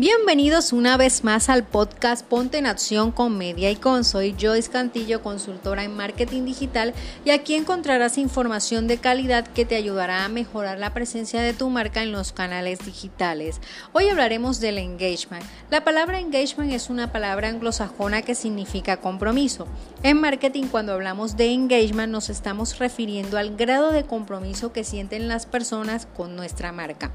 Bienvenidos una vez más al podcast Ponte en Acción con Media y Con. Soy Joyce Cantillo, consultora en marketing digital y aquí encontrarás información de calidad que te ayudará a mejorar la presencia de tu marca en los canales digitales. Hoy hablaremos del engagement. La palabra engagement es una palabra anglosajona que significa compromiso. En marketing cuando hablamos de engagement nos estamos refiriendo al grado de compromiso que sienten las personas con nuestra marca.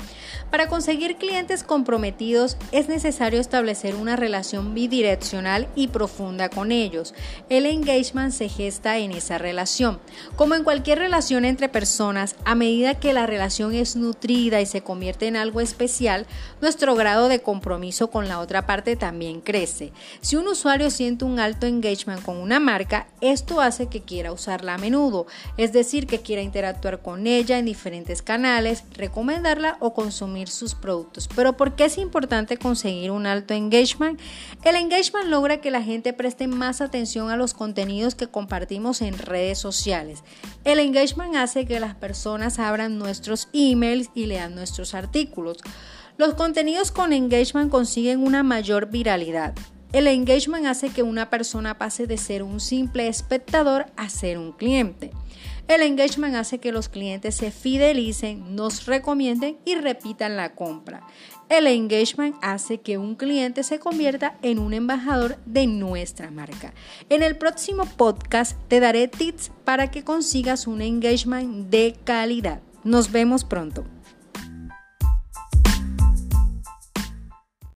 Para conseguir clientes comprometidos es necesario establecer una relación bidireccional y profunda con ellos. El engagement se gesta en esa relación. Como en cualquier relación entre personas, a medida que la relación es nutrida y se convierte en algo especial, nuestro grado de compromiso con la otra parte también crece. Si un usuario siente un alto engagement con una marca, esto hace que quiera usarla a menudo, es decir, que quiera interactuar con ella en diferentes canales, recomendarla o consumir sus productos. Pero ¿por qué es importante conseguir un alto engagement? El engagement logra que la gente preste más atención a los contenidos que compartimos en redes sociales. El engagement hace que las personas abran nuestros emails y lean nuestros artículos. Los contenidos con engagement consiguen una mayor viralidad. El engagement hace que una persona pase de ser un simple espectador a ser un cliente. El engagement hace que los clientes se fidelicen, nos recomienden y repitan la compra. El engagement hace que un cliente se convierta en un embajador de nuestra marca. En el próximo podcast te daré tips para que consigas un engagement de calidad. Nos vemos pronto.